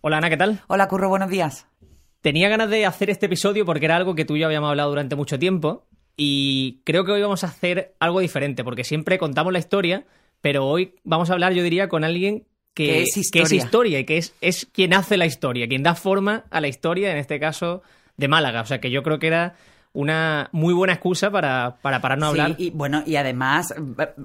Hola Ana, ¿qué tal? Hola Curro, buenos días. Tenía ganas de hacer este episodio porque era algo que tú y yo habíamos hablado durante mucho tiempo y creo que hoy vamos a hacer algo diferente porque siempre contamos la historia, pero hoy vamos a hablar, yo diría, con alguien que, es historia, que es historia y que es, es quien hace la historia, quien da forma a la historia, en este caso de Málaga. O sea que yo creo que era una muy buena excusa para, para pararnos a hablar. Y bueno, y además,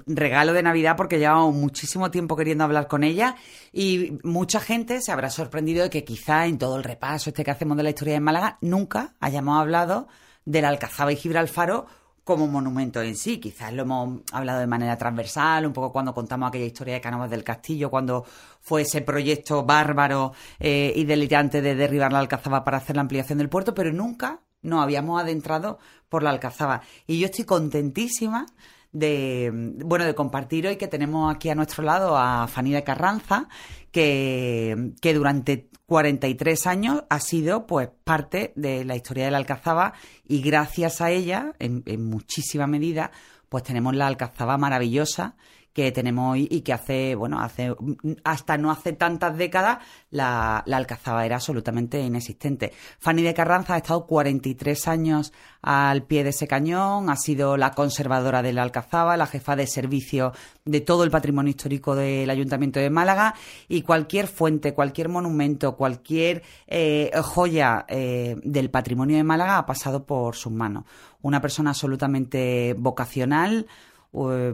regalo de Navidad porque llevamos muchísimo tiempo queriendo hablar con ella y mucha gente se habrá sorprendido de que quizá en todo el repaso este que hacemos de la historia de Málaga nunca hayamos hablado de la Alcazaba y Gibralfaro como monumento en sí. Quizás lo hemos hablado de manera transversal, un poco cuando contamos aquella historia de Cánovas del Castillo, cuando fue ese proyecto bárbaro eh, y delirante de derribar la Alcazaba para hacer la ampliación del puerto, pero nunca nos habíamos adentrado por la Alcazaba. Y yo estoy contentísima de, bueno, de compartir hoy que tenemos aquí a nuestro lado a Fanny de Carranza, que, que durante 43 años ha sido pues parte de la historia de la Alcazaba y gracias a ella, en, en muchísima medida, pues tenemos la Alcazaba maravillosa que tenemos hoy y que hace, bueno, hace hasta no hace tantas décadas la, la Alcazaba era absolutamente inexistente. Fanny de Carranza ha estado 43 años al pie de ese cañón, ha sido la conservadora de la Alcazaba, la jefa de servicio de todo el patrimonio histórico del Ayuntamiento de Málaga y cualquier fuente, cualquier monumento, cualquier eh, joya eh, del patrimonio de Málaga ha pasado por sus manos. Una persona absolutamente vocacional,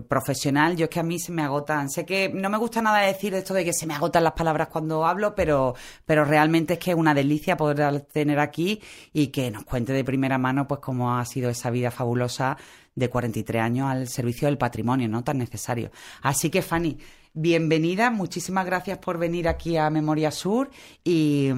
profesional, yo es que a mí se me agotan. Sé que no me gusta nada decir esto de que se me agotan las palabras cuando hablo, pero, pero realmente es que es una delicia poder tener aquí y que nos cuente de primera mano pues cómo ha sido esa vida fabulosa de 43 años al servicio del patrimonio, ¿no? Tan necesario. Así que, Fanny, bienvenida, muchísimas gracias por venir aquí a Memoria Sur y,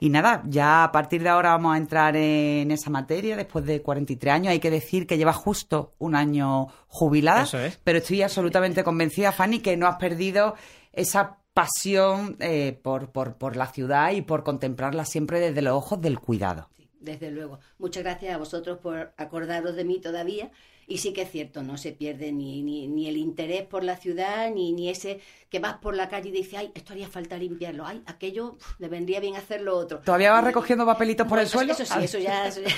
y, nada, ya a partir de ahora vamos a entrar en esa materia después de 43 años. Hay que decir que lleva justo un año jubilada, Eso es. pero estoy absolutamente convencida, Fanny, que no has perdido esa pasión eh, por, por, por la ciudad y por contemplarla siempre desde los ojos del cuidado. Desde luego. Muchas gracias a vosotros por acordaros de mí todavía. Y sí que es cierto, no se pierde ni, ni, ni el interés por la ciudad, ni, ni ese que vas por la calle y dices, ay, esto haría falta limpiarlo, ay, aquello uf, le vendría bien hacer lo otro. ¿Todavía vas recogiendo papelitos por Bueno, el suelo? Eso sí, eso ya... Eso ya...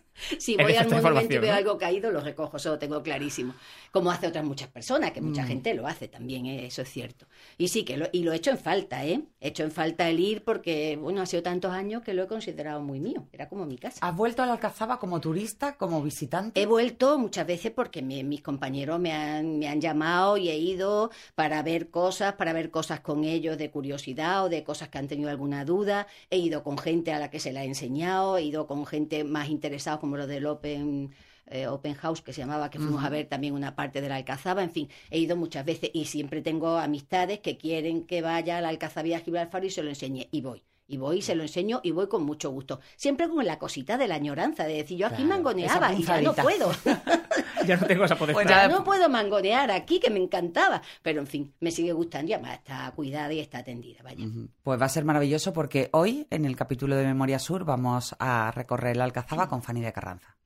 si voy al monumento y veo ¿no? algo caído, lo recojo, eso lo tengo clarísimo. Como hace otras muchas personas, que mucha Mm. gente lo hace también, ¿eh? eso es cierto. Y sí, que lo, y lo he hecho en falta, ¿eh? He hecho en falta el ir porque, bueno, ha sido tantos años que lo he considerado muy mío, era como mi casa. ¿Has vuelto a la Alcazaba como turista, como visitante? He vuelto muchas veces porque me- mis compañeros me han, me han llamado y he ido para ver cosas, para ver cosas con ellos de curiosidad o de cosas que han tenido alguna duda. He ido con gente a la que se la he enseñado, he ido con gente más interesada como los del Open. eh, open House que se llamaba, que fuimos a ver también una parte de la Alcazaba, en fin, he ido muchas veces y siempre tengo amistades que quieren que vaya a la Alcazaba y a Gibraltar y se lo enseñe y voy. Y voy, se lo enseño y voy con mucho gusto. Siempre con la cosita de la añoranza, de decir, yo aquí Claro, mangoneaba y ya no puedo. Ya no tengo esa potestad. Ya no puedo mangonear aquí, que me encantaba. Pero en fin, me sigue gustando y además está cuidada y está atendida. Vaya. Pues va a ser maravilloso porque hoy, en el capítulo de Memoria Sur, vamos a recorrer la Alcazaba con Fanny de Carranza.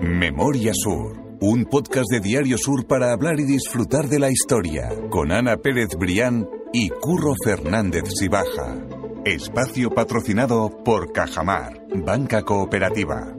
Memoria Sur, un podcast de Diario Sur para hablar y disfrutar de la historia, con Ana Pérez Brián y Curro Fernández Sibaja. Espacio patrocinado por Cajamar, Banca Cooperativa.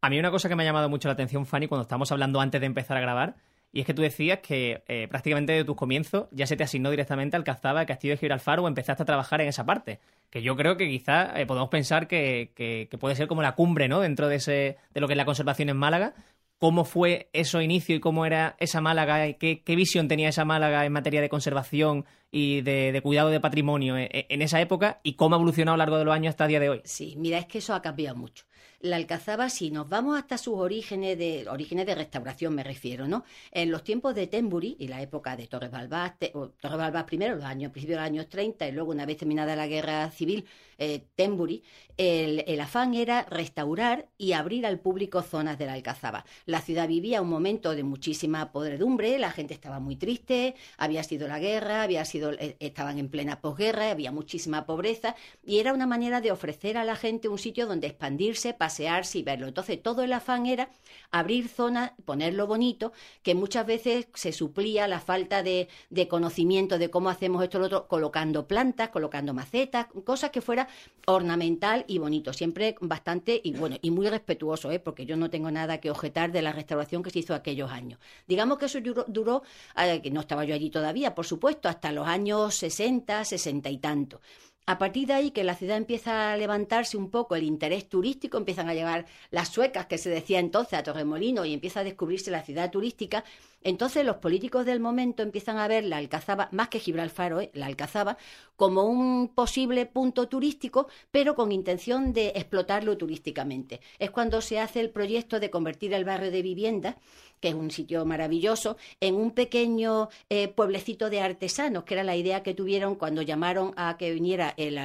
A mí una cosa que me ha llamado mucho la atención, Fanny, cuando estábamos hablando antes de empezar a grabar, y es que tú decías que eh, prácticamente de tus comienzos ya se te asignó directamente Alcazaba, Castillo de Gibraltar o empezaste a trabajar en esa parte. Que yo creo que quizá eh, podemos pensar que, que- que puede ser como la cumbre, ¿no? Dentro de, ese, de lo que es la conservación en Málaga. ¿Cómo fue eso inicio y cómo era esa Málaga? y ¿Qué, visión tenía esa Málaga en materia de conservación y de, cuidado de patrimonio en, en esa época? ¿Y cómo ha evolucionado a lo largo de los años hasta el día de hoy? Sí, mira, es que eso ha cambiado mucho. La Alcazaba, si nos vamos hasta sus orígenes de orígenes de restauración, me refiero, ¿no? En los tiempos de Tembury y la época de Torres Balbás, Torres primero, los años, principios de los años 30, y luego, una vez terminada la guerra civil, eh, Tembury, el, afán era restaurar y abrir al público zonas de la Alcazaba. La ciudad vivía un momento de muchísima podredumbre, la gente estaba muy triste, había sido la guerra, había sido, eh, estaban en plena posguerra, había muchísima pobreza, y era una manera de ofrecer a la gente un sitio donde expandirse, pasearse y verlo. Entonces, todo el afán era abrir zonas, ponerlo bonito, que muchas veces se suplía la falta de, conocimiento de cómo hacemos esto lo otro, colocando plantas, colocando macetas, cosas que fuera ornamental y bonito. Siempre bastante y bueno, y muy respetuoso, ¿eh? porque yo no tengo nada que objetar de la restauración que se hizo aquellos años. Digamos que eso duró, eh, que no estaba yo allí todavía, por supuesto, hasta los años 60, 60 y tanto. A partir de ahí que la ciudad empieza a levantarse un poco el interés turístico, empiezan a llegar las suecas que se decía entonces a Torremolino y empieza a descubrirse la ciudad turística, entonces los políticos del momento empiezan a ver la Alcazaba, más que Gibralfaro, ¿eh? la Alcazaba, como un posible punto turístico, pero con intención de explotarlo turísticamente. Es cuando se hace el proyecto de convertir el barrio de vivienda que es un sitio maravilloso, en un pequeño eh, pueblecito de artesanos, que era la idea que tuvieron cuando llamaron a que viniera el,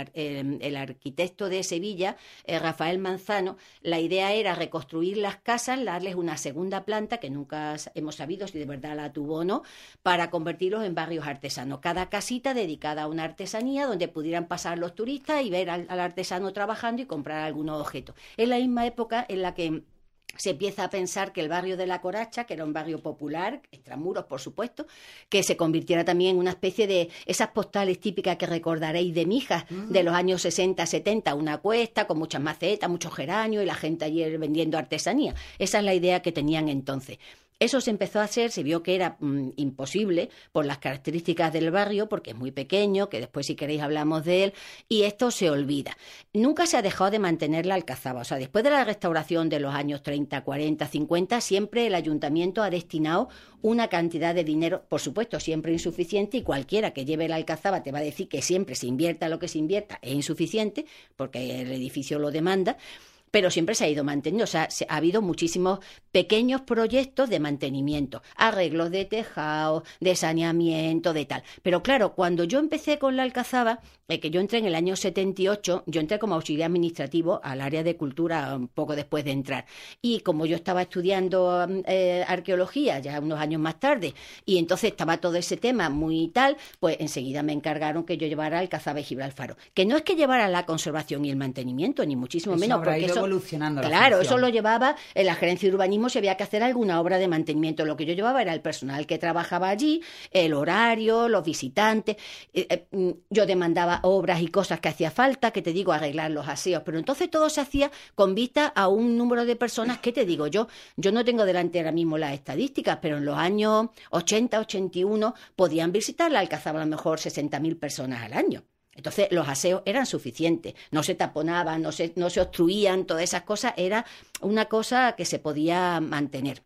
arquitecto de Sevilla, eh, Rafael Manzano. La idea era reconstruir las casas, darles una segunda planta, que nunca hemos sabido si de verdad la tuvo o no, para convertirlos en barrios artesanos. Cada casita dedicada a una artesanía donde pudieran pasar los turistas y ver al, al artesano trabajando y comprar algunos objetos. Es la misma época en la que se empieza a pensar que el barrio de la Coracha, que era un barrio popular, extramuros por supuesto, que se convirtiera también en una especie de esas postales típicas que recordaréis de Mijas de los años 60, 70, una cuesta con muchas macetas, muchos geranios y la gente allí vendiendo artesanía. Esa es la idea que tenían entonces. Eso se empezó a hacer, se vio que era mm, imposible por las características del barrio, porque es muy pequeño, que después si queréis hablamos de él, y esto se olvida. Nunca se ha dejado de mantener la alcazaba, o sea, después de la restauración de los años 30, 40, 50, siempre el ayuntamiento ha destinado una cantidad de dinero, por supuesto, siempre insuficiente, y cualquiera que lleve la alcazaba te va a decir que siempre se invierta lo que se invierta es insuficiente, porque el edificio lo demanda, pero siempre se ha ido manteniendo. O sea, ha habido muchísimos pequeños proyectos de mantenimiento, arreglos de tejado, de saneamiento, de tal. Pero claro, cuando yo empecé con la Alcazaba, eh, que yo entré en el año 78, yo entré como auxiliar administrativo al área de cultura un poco después de entrar. Y como yo estaba estudiando mm, eh, arqueología ya unos años más tarde, y entonces estaba todo ese tema muy tal, pues enseguida me encargaron que yo llevara Alcazaba y Gibralfaro. Que no es que llevara la conservación y el mantenimiento, ni muchísimo menos, porque eso evolucionando. claro, eso lo llevaba en la gerencia de urbanismo si había que hacer alguna obra de mantenimiento. Lo que yo llevaba era el personal que trabajaba allí, el horario, los visitantes. Eh, eh, mm, yo demandaba obras y cosas que hacía falta, que te digo, arreglar los aseos. Pero entonces todo se hacía con vista a un número de personas que te digo yo. Yo no tengo delante ahora mismo las estadísticas, pero en los años 80, 81 podían visitar la Alcazaba a lo mejor 60.000 personas al año. Entonces los aseos eran suficientes, no se taponaban, no se, no se obstruían, todas esas cosas, era una cosa que se podía mantener.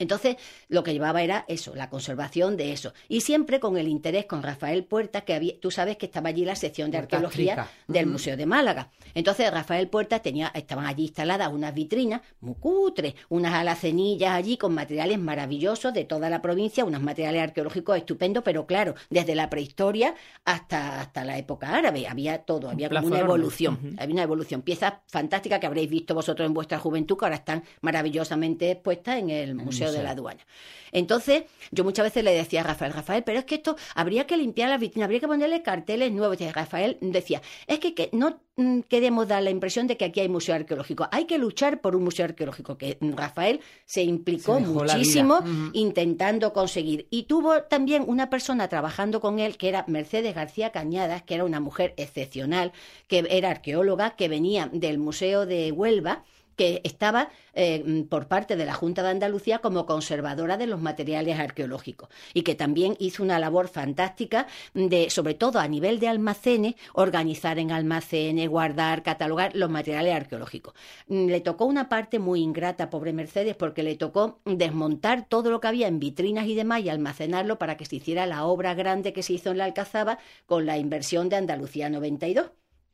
Entonces, lo que llevaba era eso, la conservación de eso. Y siempre con el interés con Rafael Puerta, que había, tú sabes que estaba allí la sección de arqueología del Museo de Málaga. Entonces, Rafael Puerta tenía, estaban allí instaladas unas vitrinas muy cutres, unas alacenillas allí con materiales maravillosos de toda la provincia, unos materiales arqueológicos estupendos, pero claro, desde la prehistoria hasta, hasta la época árabe. Había todo, había como una evolución. Había una evolución. Piezas fantásticas que habréis visto vosotros en vuestra juventud, que ahora están maravillosamente expuestas en el Museo de la aduana. Entonces, yo muchas veces le decía a Rafael, Rafael, pero es que esto habría que limpiar la vitrina, habría que ponerle carteles nuevos. Y Rafael decía, es que, no mm, queremos dar la impresión de que aquí hay museo arqueológico, hay que luchar por un museo arqueológico, que Rafael se implicó muchísimo intentando conseguir. Y tuvo también una persona trabajando con él, que era Mercedes García Cañadas, que era una mujer excepcional, que era arqueóloga, que venía del Museo de Huelva, que estaba eh, por parte de la Junta de Andalucía como conservadora de los materiales arqueológicos y que también hizo una labor fantástica de, sobre todo a nivel de almacenes, organizar en almacenes, guardar, catalogar los materiales arqueológicos. Mm, le tocó una parte muy ingrata, pobre Mercedes, porque le tocó desmontar todo lo que había en vitrinas y demás y almacenarlo para que se hiciera la obra grande que se hizo en la Alcazaba con la inversión de Andalucía 92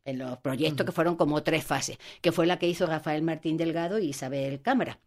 en los proyectos que fueron como tres fases, que fue la que hizo Rafael Martín Delgado y Isabel Cámara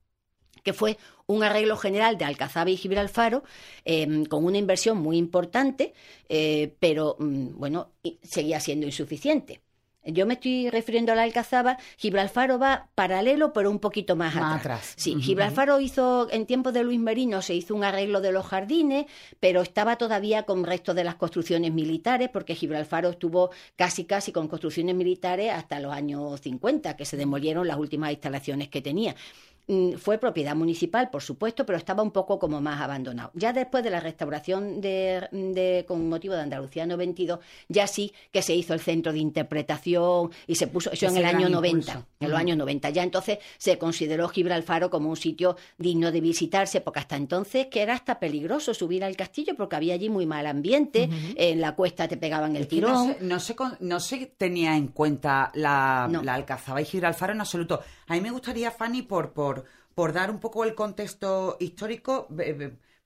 que fue un arreglo general de Alcazaba y Gibralfaro em, con una inversión muy importante, eh, pero mm, bueno, seguía siendo insuficiente. Yo me estoy refiriendo a la Alcazaba. Gibralfaro va paralelo, pero un poquito más, Más atrás. atrás. Sí. Gibralfaro hizo, en tiempos de Luis Merino, se hizo un arreglo de los jardines, pero estaba todavía con restos de las construcciones militares, porque Gibralfaro estuvo casi, casi con construcciones militares hasta los años 50, que se demolieron las últimas instalaciones que tenía. Mm, Fue propiedad municipal, por supuesto, pero estaba un poco como más abandonado. Ya después de la restauración de, de- con motivo de Andalucía 92, ya sí que se hizo el centro de interpretación y se puso eso en el año impulso. 90. En los años 90. Ya entonces se consideró Gibralfaro como un sitio digno de visitarse, porque hasta entonces que era hasta peligroso subir al castillo porque había allí muy mal ambiente, en la cuesta te pegaban el Es no se, no, se, no se tenía en cuenta la, No. la Alcazaba y Gibralfaro en absoluto. A mí me gustaría, Fanny, por, por, por dar un poco el contexto histórico,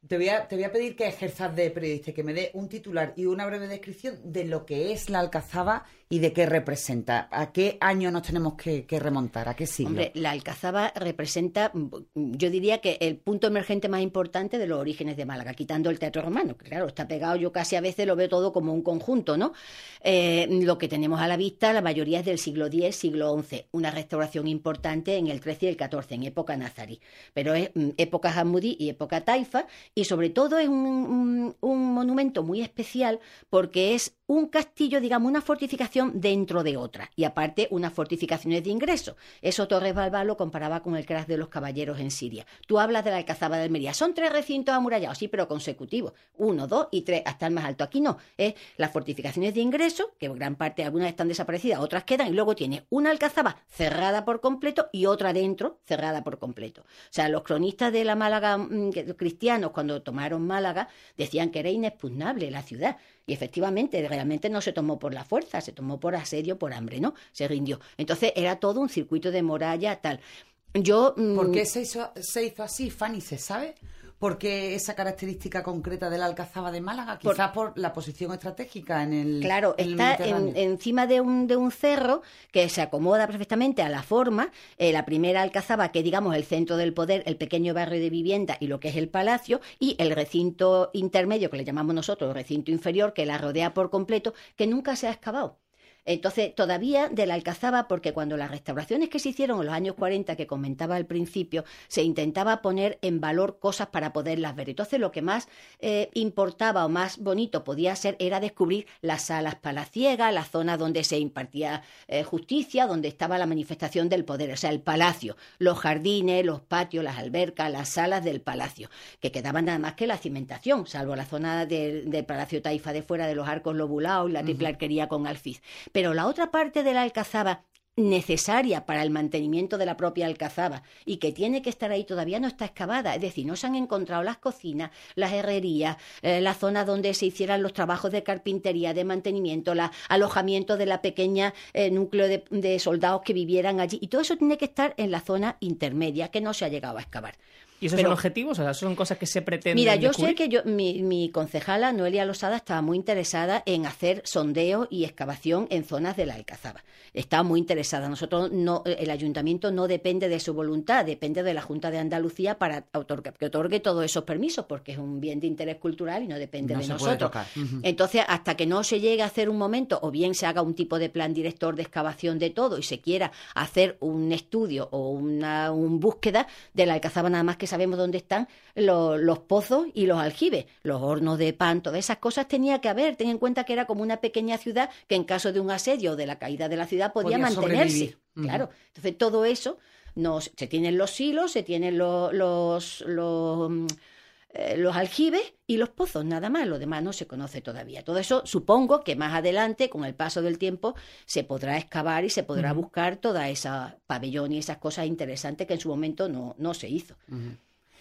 te voy, a, te voy a pedir que ejerzas de periodista, que me dé un titular y una breve descripción de lo que es la Alcazaba y de qué representa. ¿A qué año nos tenemos que, remontar? ¿A qué siglo? Hombre, la Alcazaba representa, yo diría que el punto emergente más importante de los orígenes de Málaga, quitando el teatro romano, que claro, está pegado, yo casi a veces lo veo todo como un conjunto, ¿no? Eh, lo que tenemos a la vista, la mayoría es del siglo X, siglo XI, una restauración importante en el XIII y el XIV, en época nazarí, pero es mm, época Hammudi y época Taifa, y sobre todo es un monumento muy especial porque es un castillo, digamos, una fortificación dentro de otra. Y aparte, unas fortificaciones de ingreso. Eso Torres Balbá lo comparaba con el crash de los caballeros en Siria. Tú hablas de la Alcazaba de Almería. Son tres recintos amurallados, sí, pero consecutivos. Uno, dos y tres, hasta el más alto. Aquí no. Es las fortificaciones de ingreso, que gran parte, algunas están desaparecidas, otras quedan, y luego tiene una Alcazaba cerrada por completo y otra dentro cerrada por completo. O sea, los cronistas de la Málaga mm, que- cristianos, cuando tomaron Málaga, decían que era inexpugnable la ciudad. Y efectivamente, realmente no se tomó por la fuerza, se tomó por asedio, por hambre, ¿no? Se rindió. Entonces era todo un circuito de muralla tal. Yo. mm, ¿Por qué se hizo, se hizo así, Fanny? ¿Se sabe? ¿Por qué esa característica concreta de la Alcazaba de Málaga? Por- Quizás por, la posición estratégica en el Claro, en el está en- encima de un, de un cerro que se acomoda perfectamente a la forma. Eh, la primera alcazaba, que digamos el centro del poder, el pequeño barrio de vivienda y lo que es el palacio, y el recinto intermedio, que le llamamos nosotros el recinto inferior, que la rodea por completo, que nunca se ha excavado. Entonces, todavía de la Alcazaba, porque cuando las restauraciones que se hicieron en los años 40, que comentaba al principio, se intentaba poner en valor cosas para poderlas ver. Entonces, lo que más eh, importaba o más bonito podía ser era descubrir las salas palaciegas, la zona donde se impartía eh, justicia, donde estaba la manifestación del poder, o sea, el palacio, los jardines, los patios, las albercas, las salas del palacio, que quedaban nada más que la cimentación, salvo la zona del, del Palacio Taifa de fuera de los arcos lobulados, la triple arquería con alfiz. Pero la otra parte de la alcazaba necesaria para el mantenimiento de la propia alcazaba y que tiene que estar ahí todavía no está excavada, es decir, no se han encontrado las cocinas, las herrerías, eh, la zona donde se hicieran los trabajos de carpintería, de mantenimiento, el alojamiento de la pequeña eh, núcleo de, de soldados que vivieran allí y todo eso tiene que estar en la zona intermedia que no se ha llegado a excavar. ¿Y esos Pero- son objetivos? O sea, ¿esos son cosas que se pretenden Mira, yo sé que yo, mi, mi concejala Noelia Losada estaba muy interesada en hacer sondeo y excavación en zonas de la Alcazaba. Estaba muy interesada. Nosotros no, el ayuntamiento no depende de su voluntad, depende de la Junta de Andalucía para otorgar- que otorgue todos esos permisos, porque es un bien de interés cultural y no depende No de se puede nosotros. Entonces, hasta que no se llegue a hacer un momento, o bien se haga un tipo de plan director de excavación de todo y se quiera hacer un estudio o una un búsqueda de la Alcazaba, nada más que sabemos dónde están lo- los pozos y los aljibes, los hornos de pan, todas esas cosas tenía que haber. Ten en cuenta que era como una pequeña ciudad que en caso de un asedio o de la caída de la ciudad podía, Podía mantenerse. Claro. Entonces, todo eso nos, se tienen los silos, se tienen los, los, los, mm, eh, los aljibes y los pozos, nada más, lo demás no se conoce todavía. Todo eso supongo que más adelante, con el paso del tiempo, se podrá excavar y se podrá buscar toda esa pabellón y esas cosas interesantes que en su momento no, no se hizo.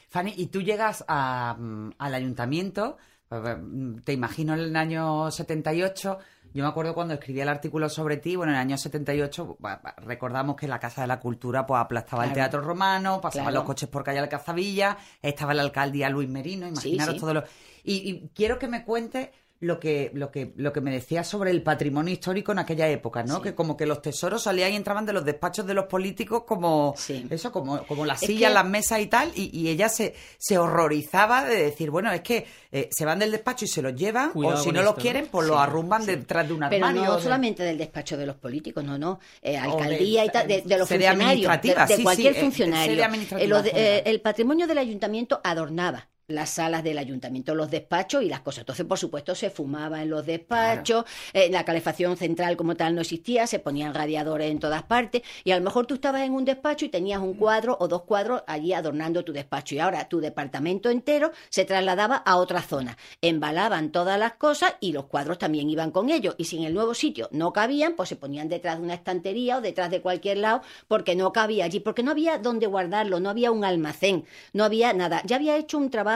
Fanny, y tú llegas a, mm, al ayuntamiento, mm, te imagino en el año 78, yo me acuerdo cuando escribí el artículo sobre ti, bueno, en el año 78 ba- ba- recordamos que la Casa de la Cultura pues aplastaba el. Teatro Romano, pasaban Claro. los coches por calle Alcazabilla, estaba la alcaldía Luis Merino, imaginaros sí. todo lo... Y, y quiero que me cuentes lo que, lo que, lo que me decía sobre el patrimonio histórico en aquella época, ¿no? Que como que los tesoros salían y entraban de los despachos de los políticos como eso, como, como las sillas, las mesas y tal, y, ella se, se horrorizaba de decir, bueno, es que eh, se van del despacho y se los llevan, o si no los quieren, pues los arrumban detrás de un armario. Pero no solamente del despacho de los políticos, no, no, eh, alcaldía y tal, de, los funcionarios, de, cualquier funcionario. el patrimonio del ayuntamiento adornaba las salas del ayuntamiento, los despachos y las cosas. Entonces, por supuesto, se fumaba en los despachos, eh, la calefacción central como tal no existía, se ponían radiadores en todas partes y a lo mejor tú estabas en un despacho y tenías un cuadro o dos cuadros allí adornando tu despacho y ahora tu departamento entero se trasladaba a otra zona. Embalaban todas las cosas y los cuadros también iban con ellos y si en el nuevo sitio no cabían, pues se ponían detrás de una estantería o detrás de cualquier lado porque no cabía allí, porque no había dónde guardarlo, no había un almacén, no había nada. Ya había hecho un trabajo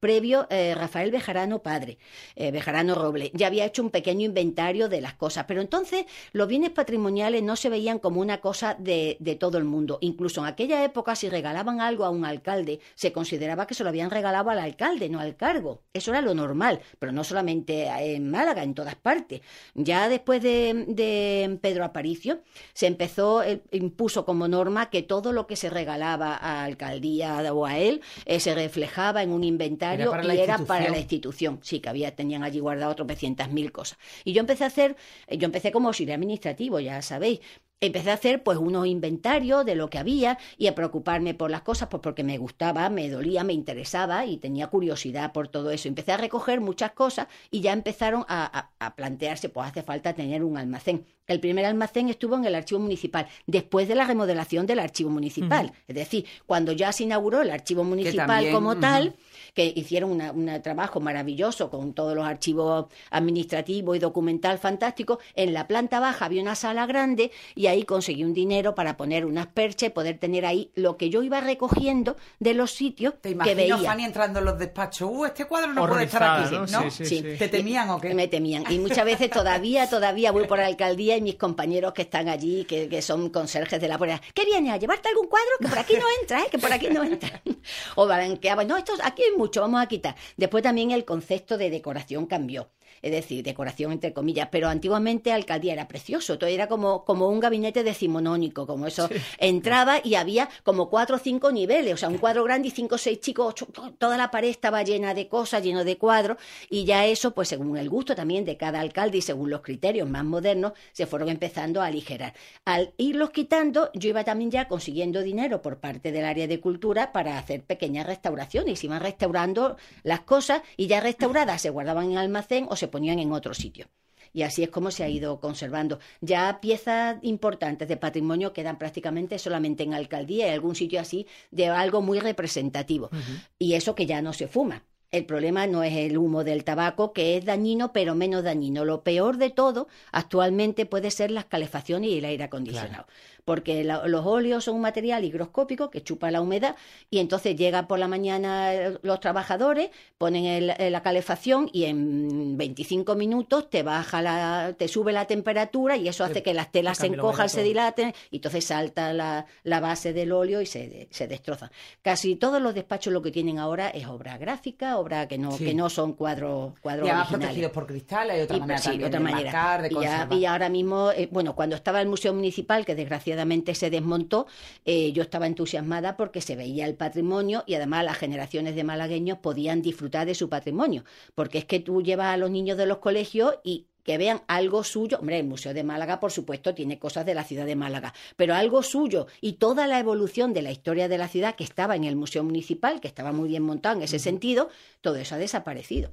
previo eh, Rafael Bejarano padre, eh, Bejarano Roble. Ya había hecho un pequeño inventario de las cosas, pero entonces los bienes patrimoniales no se veían como una cosa de, de todo el mundo. Incluso en aquella época, si regalaban algo a un alcalde, se consideraba que se lo habían regalado al alcalde, no al cargo. Eso era lo normal, pero no solamente en Málaga, en todas partes. Ya después de, de Pedro Aparicio, se empezó, impuso como norma que todo lo que se regalaba a alcaldía o a él eh, se reflejaba en un inventario y era para la institución. Sí, que había, tenían allí guardado tropecientas mil cosas. Y yo empecé a hacer, yo empecé como auxiliar administrativo, ya sabéis, empecé a hacer pues unos inventarios de lo que había y a preocuparme por las cosas pues porque me gustaba, me dolía, me interesaba y tenía curiosidad por todo eso. Empecé a recoger muchas cosas y ya empezaron a, a, plantearse pues hace falta tener un almacén. El primer almacén estuvo en el archivo municipal, después de la remodelación del archivo municipal. Es decir, cuando ya se inauguró el archivo municipal como tal, que hicieron un trabajo maravilloso con todos los archivos administrativos y documental fantástico, en la planta baja había una sala grande y ahí conseguí un dinero para poner unas perchas y poder tener ahí lo que yo iba recogiendo de los sitios ¿Te que veía. Fanny entrando en los despachos, uh, este cuadro no puede estar aquí, ¿no? Sí, ¿Te temían o qué? Me temían. Y muchas veces todavía, todavía voy por la alcaldía y mis compañeros que están allí, que, que son conserjes de la puerta, ¿qué viene? ¿A llevarte algún cuadro? Que por aquí no entra, ¿eh? Que por aquí no entra. o blanqueaban, no, esto, aquí hay mucho, vamos a quitar. Después también el concepto de decoración cambió es decir, decoración entre comillas, pero antiguamente alcaldía era precioso, todo era como, como un gabinete decimonónico, como eso. Entraba y había como cuatro o cinco niveles, o sea, un cuadro grande y cinco o seis chicos, toda la pared estaba llena de cosas, lleno de cuadros, y ya eso, pues según el gusto también de cada alcalde y según los criterios más modernos, se fueron empezando a aligerar. Al irlos quitando, yo iba también ya consiguiendo dinero por parte del área de cultura para hacer pequeñas restauraciones, iban restaurando las cosas y ya restauradas se guardaban en almacén o se ponían en otro sitio. Y así es como se ha ido conservando. Ya piezas importantes de patrimonio quedan prácticamente solamente en alcaldía y algún sitio así de algo muy representativo. Y eso que ya no se fuma. El problema no es el humo del tabaco, que es dañino, pero menos dañino. Lo peor de todo actualmente puede ser las calefacciones y el aire acondicionado porque los óleos son un material higroscópico que chupa la humedad y entonces llegan por la mañana eh, los trabajadores, ponen la calefacción y en 25 minutos te baja la, te sube la temperatura y eso hace que las telas se encojan, se dilaten y entonces salta la, base del óleo y se, se destroza. Casi todos los despachos lo que tienen ahora es obra gráfica, obra que no, que no son cuadros cuadros y protegidos por cristal, hay otra manera también otra de manera. y, y, ahora mismo, eh, bueno, cuando estaba el Museo Municipal, que desgraciadamente se desmontó, eh, yo estaba entusiasmada porque se veía el patrimonio y además las generaciones de malagueños podían disfrutar de su patrimonio, porque es que tú llevas a los niños de los colegios y que vean algo suyo. Hombre, el Museo de Málaga, por supuesto, tiene cosas de la ciudad de Málaga, pero algo suyo y toda la evolución de la historia de la ciudad que estaba en el Museo Municipal, que estaba muy bien montado en ese sentido, todo eso ha desaparecido.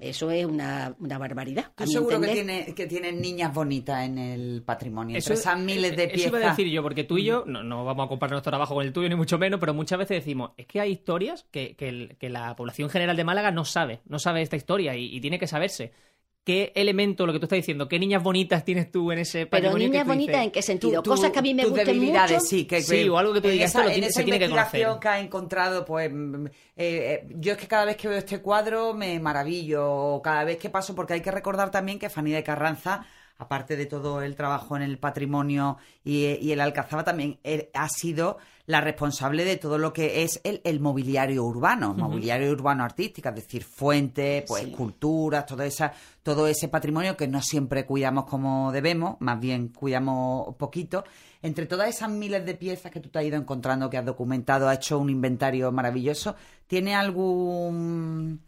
Eso es una, una barbaridad. Yo seguro que, tiene, que tienen niñas bonitas en el patrimonio. Eso, esas miles de piezas. Eso iba a decir yo, porque tú y yo no, no, vamos a comparar nuestro trabajo con el tuyo, ni mucho menos, pero muchas veces decimos, es que hay historias que, que, la población general de Málaga no sabe, no sabe esta historia y tiene que saberse. ¿Qué elemento, lo que tú estás diciendo, qué niñas bonitas tienes tú en ese patrimonio Pero niñas bonitas, ¿en qué sentido? Cosas que a mí me gustan mucho. Sí, que, sí, o algo que tú digas, esa, en esa investigación que, ha encontrado, pues, mm, eh, eh, yo es que cada vez que veo este cuadro me maravillo, cada vez que paso, porque hay que recordar también que Fanny de Carranza aparte de todo el trabajo en el patrimonio y, y el Alcazaba, también eh, ha sido la responsable de todo lo que es el, el mobiliario urbano, mobiliario urbano artístico, es decir, fuentes, pues Sí. esculturas, todo esa, todo ese patrimonio que no siempre cuidamos como debemos, más bien cuidamos poquito. Entre todas esas miles de piezas que tú te has ido encontrando, que has documentado, has hecho un inventario maravilloso, ¿tiene algún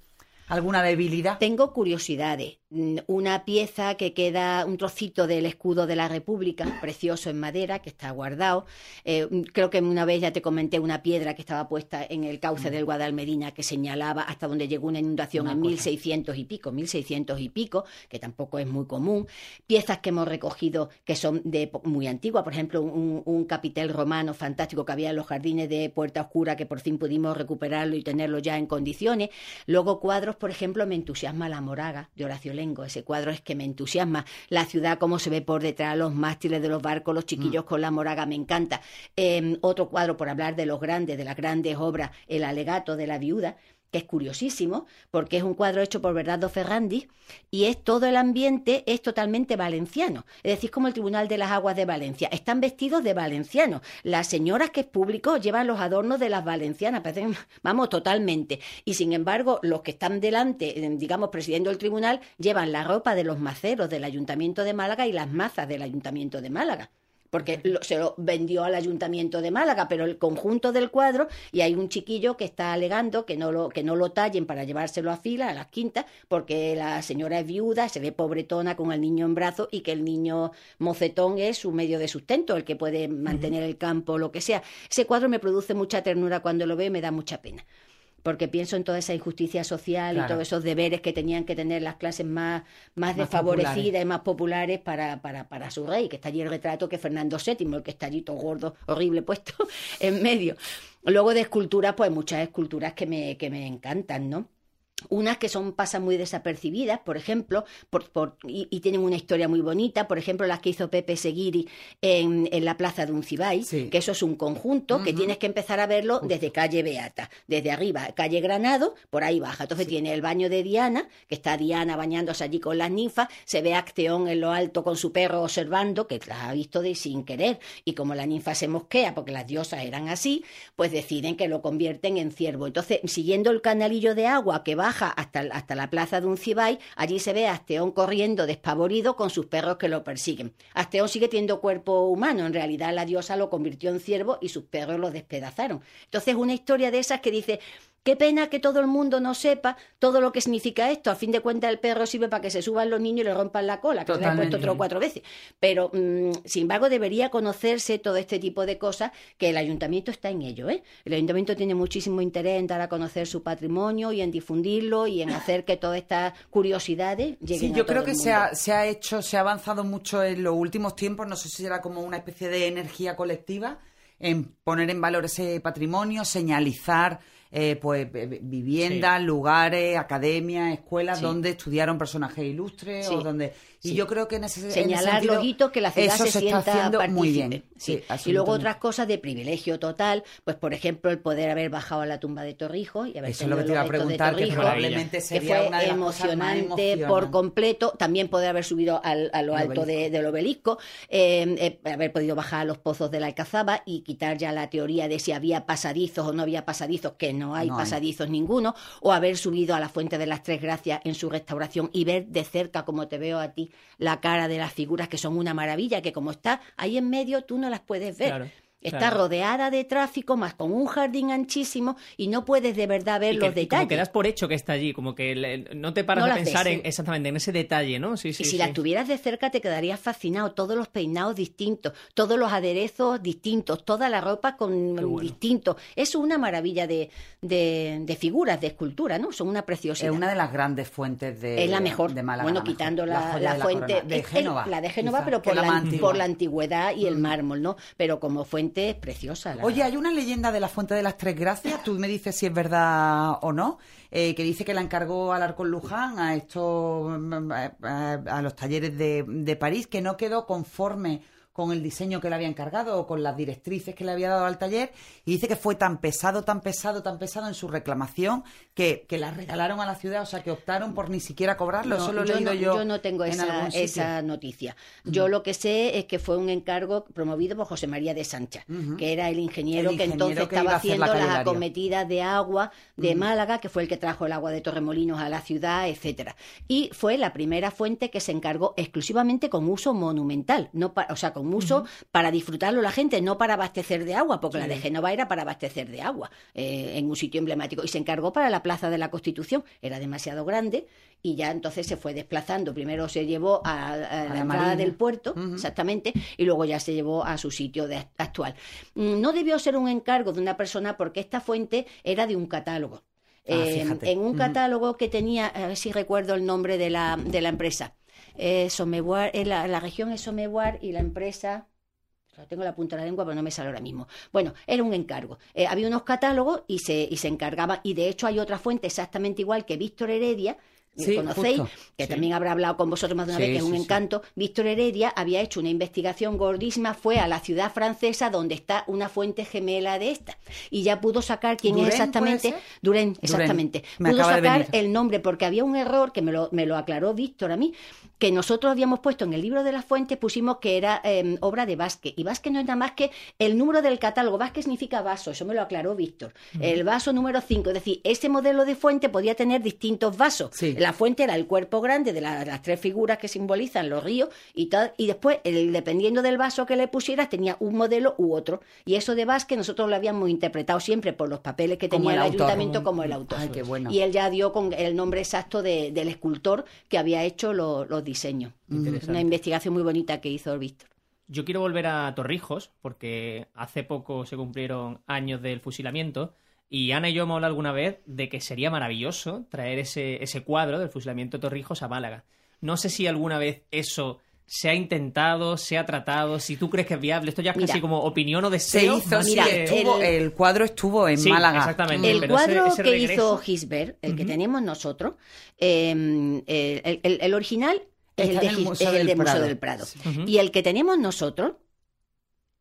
alguna debilidad? Tengo curiosidades. Mm, Una pieza que queda, un trocito del escudo de la República, precioso en madera, que está guardado. Eh, mm, creo que una vez ya te comenté una piedra que estaba puesta en el cauce del Guadalmedina que señalaba hasta donde llegó una inundación Una en cosa. 1600 y pico, 1600 y pico, que tampoco es muy común. Piezas que hemos recogido que son de muy antiguas, por ejemplo, un, un capitel romano fantástico que había en los jardines de Puerta Oscura, que por fin pudimos recuperarlo y tenerlo ya en condiciones. Luego cuadros, por ejemplo, me entusiasma la Moraga de Horacio Lengo. Ese cuadro es que me entusiasma. La ciudad, cómo se ve por detrás, los mástiles de los barcos, los chiquillos con la Moraga, me encanta. Eh, otro cuadro, por hablar de los grandes, de las grandes obras, El alegato de la viuda que es curiosísimo, porque es un cuadro hecho por Bernardo Ferrandi y es todo el ambiente es totalmente valenciano. Es decir, como el Tribunal de las Aguas de Valencia. Están vestidos de valencianos. Las señoras que es público llevan los adornos de las valencianas, vamos, totalmente. Y sin embargo, los que están delante, eh, digamos, presidiendo el tribunal, llevan la ropa de los maceros del Ayuntamiento de Málaga y las mazas del Ayuntamiento de Málaga porque lo- se lo vendió al ayuntamiento de Málaga, pero el conjunto del cuadro, y hay un chiquillo que está alegando que no lo, que no lo tallen para llevárselo a fila, a las quintas, porque la señora es viuda, se ve pobretona con el niño en brazos y que el niño mocetón es su medio de sustento, el que puede mantener el campo, lo que sea. Ese cuadro me produce mucha ternura cuando lo veo y me da mucha pena porque pienso en toda esa injusticia social Claro. y todos esos deberes que tenían que tener las clases más, más, Más desfavorecidas populares. y más populares para, para, para su rey, que está allí el retrato que Fernando VII, el que está allí todo gordo, horrible puesto en medio. Luego de esculturas, pues muchas esculturas que me, que me encantan, ¿no? Unas que son pasan muy desapercibidas, por ejemplo, por, por- y, y tienen una historia muy bonita, por ejemplo, las que hizo Pepe Seguiri en, en la plaza de Uncibay, Sí. que eso es un conjunto que tienes que empezar a verlo desde calle Beata, desde arriba, calle Granado, por ahí baja. Entonces tiene el baño de Diana, que está Diana bañándose allí con las ninfas, se ve a Acteón en lo alto con su perro observando, que las ha visto de sin querer, y como la ninfa se mosquea, porque las diosas eran así, pues deciden que lo convierten en ciervo. Entonces, siguiendo el canalillo de agua que baja hasta, hasta la plaza de Uncibay, allí se ve a Asteón corriendo despavorido con sus perros que lo persiguen. Asteón sigue teniendo cuerpo humano, en realidad la diosa lo convirtió en ciervo y sus perros lo despedazaron. Entonces, una historia de esas que dice, Qué pena que todo el mundo no sepa todo lo que significa esto. A fin de cuentas, el perro sirve para que se suban los niños y le rompan la cola, que se le ha puesto tres o cuatro veces. Pero, mm, sin embargo, debería conocerse todo este tipo de cosas, que el ayuntamiento está en ello. ¿eh? El ayuntamiento tiene muchísimo interés en dar a conocer su patrimonio y en difundirlo y en hacer que todas estas curiosidades lleguen Sí, a yo todo creo el que mundo. se ha, se ha hecho, se ha avanzado mucho en los últimos tiempos, no sé si será como una especie de energía colectiva en poner en valor ese patrimonio, señalizar eh, pues eh, viviendas, lugares, academias, escuelas Sí. donde estudiaron personajes ilustres Sí, o donde y yo creo que en ese señalar hitos que la ciudad se, se, sienta está haciendo muy bien. partícipe. Sí, Sí. y luego otras cosas de privilegio total, pues por ejemplo el poder haber bajado a la tumba de Torrijos y haber Eso es lo que te iba a preguntar, que probablemente que sería fue una de las cosas más emocionante por completo, también poder haber subido al- a lo El alto de- del obelisco, eh, eh, haber podido bajar a los pozos de la Alcazaba y quitar ya la teoría de si había pasadizos o no había pasadizos, que no hay No hay. pasadizos ninguno, o haber subido a la Fuente de las Tres Gracias en su restauración y ver de cerca, como te veo a ti, la cara de las figuras que son una maravilla, que como está ahí en medio tú no las puedes ver. Está claro. rodeada de tráfico, más con un jardín anchísimo y no puedes de verdad ver Y que- los y Como detalles. que das por hecho que está allí, como que le- no te paras No a pensar en, sí. exactamente en ese detalle, ¿no? Sí, sí. y si sí. las tuvieras de cerca te quedarías fascinado. Todos los peinados distintos, todos los aderezos distintos, toda la ropa con bueno. distinto. Es una maravilla de, de, de figuras, de escultura, ¿no? Son una preciosidad. es una de las grandes fuentes de es la mejor. de Málaga, bueno, la quitando la, la fuente. de es- es Génova. la de Génova, quizá, pero por la, por la antigüedad y el mármol, ¿no? Pero como fuente es preciosa. la- Oye, hay una leyenda de la Fuente de las Tres Gracias, tú me dices si es verdad o no, eh, que dice que la encargó Alarcón Luján a estos, mm, a, a- a los talleres de, de París, que no quedó conforme con el diseño que le había encargado o con las directrices que le había dado al taller y dice que fue tan pesado, tan pesado, tan pesado en su reclamación que, que la regalaron a la ciudad, o sea, que optaron por ni siquiera cobrarlo. Eso lo he yo, leído no, yo. yo no tengo en esa, esa noticia. Yo lo que sé es que fue un encargo promovido por José María de Sancha, que era el ingeniero, El que entonces que estaba haciendo la las acometidas de agua de Málaga, que fue el que trajo el agua de Torremolinos a la ciudad, etcétera. Y fue la primera fuente que se encargó exclusivamente con uso monumental, no pa- o sea, con uso para disfrutarlo la gente, no para abastecer de agua, porque la de Génova era para abastecer de agua eh, en un sitio emblemático. Y se encargó para la Plaza de la Constitución, era demasiado grande y ya entonces se fue desplazando. Primero se llevó a, a la, la Marina. del puerto, exactamente, y luego ya se llevó a su sitio de- actual. Mm, No debió ser un encargo de una persona porque esta fuente era de un catálogo. Ah, Eh, fíjate. en un catálogo que tenía, a ver si recuerdo el nombre de la, de la empresa. Eh, eh, la, la región es Somevoir y la empresa. Lo tengo la punta de la lengua, pero no me sale ahora mismo. Bueno, era un encargo. Eh, había unos catálogos y se, y se encargaba. Y de hecho hay otra fuente exactamente igual que Víctor Heredia. Sí, conocéis, justo, que sí. también habrá hablado con vosotros más de una Sí, vez, que es un encanto. Víctor Heredia había hecho una investigación gordísima, fue a la ciudad francesa donde está una fuente gemela de esta. Y ya pudo sacar quién ¿Durén es exactamente. Durén, exactamente. Me pudo sacar el nombre porque había un error que me lo, me lo aclaró Víctor a mí, que nosotros habíamos puesto en el libro de las fuentes, pusimos que era eh, obra de Vázquez. Y Vázquez no es nada más que el número del catálogo. Vázquez significa vaso, eso me lo aclaró Víctor. El vaso número 5, es decir, ese modelo de fuente podía tener distintos vasos. Sí. La fuente era el cuerpo grande de la- las tres figuras que simbolizan los ríos y tal, y después, el, dependiendo del vaso que le pusieras, tenía un modelo u otro. Y eso de Vázquez nosotros lo habíamos interpretado siempre por los papeles que Como tenía el, ayuntamiento como el autor. Ay, qué bueno. Y él ya dio con el nombre exacto de- del escultor que había hecho lo- los Interesante. Una investigación muy bonita que hizo Víctor. Yo quiero volver a Torrijos, porque hace poco se cumplieron años del fusilamiento, y Ana y yo hemos hablado alguna vez de que sería maravilloso traer ese, ese cuadro del fusilamiento de Torrijos a Málaga. No sé si alguna vez eso se ha intentado, se ha tratado, si tú crees que es viable. Esto ya es Mira, casi como opinión o Se deseo. hizo, más sí, Mira, que- estuvo- el- el... cuadro estuvo en Sí, Málaga. exactamente. El pero cuadro ese que regreso- hizo Gisbert, el que Ujú. tenemos nosotros, eh, el, el- el original es el, de, en el Gis- Museo es el del de Museo Prado. del Prado. Y el que tenemos nosotros,